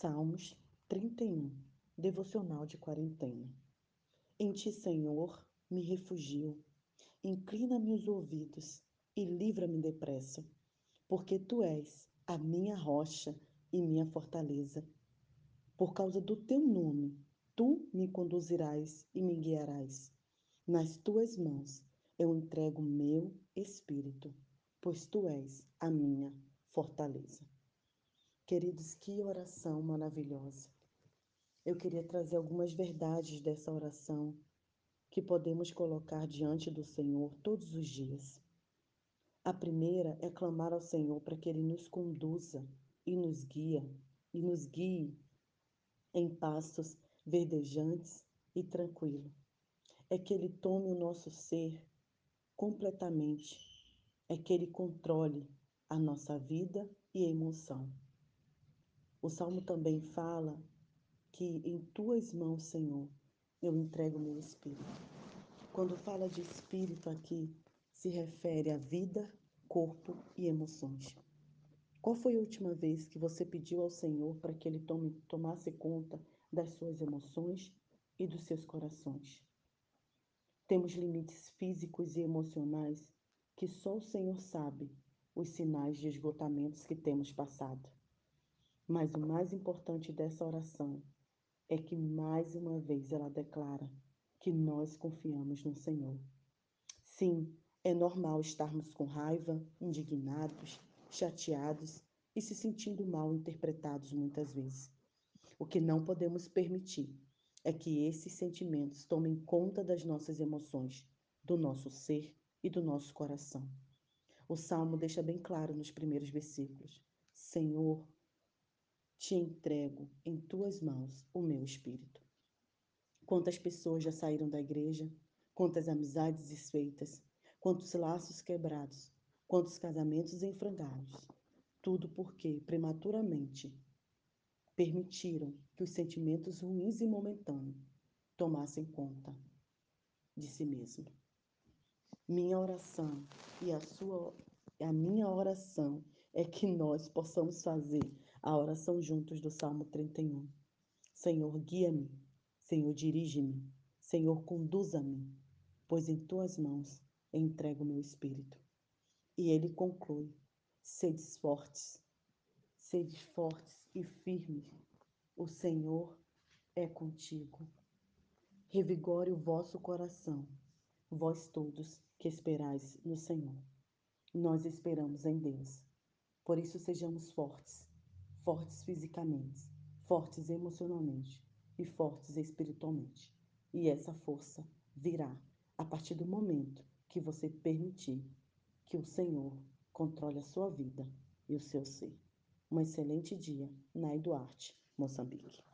Salmos 31, devocional de quarentena. Em ti, Senhor, me refugio. Inclina-me os ouvidos e livra-me depressa, porque tu és a minha rocha e minha fortaleza. Por causa do teu nome, tu me conduzirás e me guiarás. Nas tuas mãos eu entrego meu espírito, pois tu és a minha fortaleza. Queridos, que oração maravilhosa. Eu queria trazer algumas verdades dessa oração que podemos colocar diante do Senhor todos os dias. A primeira é clamar ao Senhor para que Ele nos conduza e nos guia e nos guie em pastos verdejantes e tranquilo. É que Ele tome o nosso ser completamente, é que Ele controle a nossa vida e emoção. O salmo também fala que em tuas mãos, Senhor, eu entrego meu espírito. Quando fala de espírito aqui, se refere à vida, corpo e emoções. Qual foi a última vez que você pediu ao Senhor para que Ele tome, tomasse conta das suas emoções e dos seus corações? Temos limites físicos e emocionais que só o Senhor sabe os sinais de esgotamentos que temos passado. Mas o mais importante dessa oração é que mais uma vez ela declara que nós confiamos no Senhor. Sim, é normal estarmos com raiva, indignados, chateados e se sentindo mal interpretados muitas vezes. O que não podemos permitir é que esses sentimentos tomem conta das nossas emoções, do nosso ser e do nosso coração. O salmo deixa bem claro nos primeiros versículos: Senhor, te entrego em tuas mãos o meu espírito. Quantas pessoas já saíram da igreja, quantas amizades desfeitas, quantos laços quebrados, quantos casamentos em Tudo porque, prematuramente, permitiram que os sentimentos ruins e momentâneos tomassem conta de si mesmo. Minha oração e a sua a minha oração é que nós possamos fazer a oração juntos do Salmo 31. Senhor, guia-me. Senhor, dirige-me. Senhor, conduza-me, pois em tuas mãos entrego meu espírito. E ele conclui: sedes fortes, sedes fortes e firmes. O Senhor é contigo. Revigore o vosso coração, vós todos que esperais no Senhor. Nós esperamos em Deus. Por isso sejamos fortes fortes fisicamente, fortes emocionalmente e fortes espiritualmente. E essa força virá a partir do momento que você permitir que o Senhor controle a sua vida e o seu ser. Um excelente dia, Nai Duarte, Moçambique.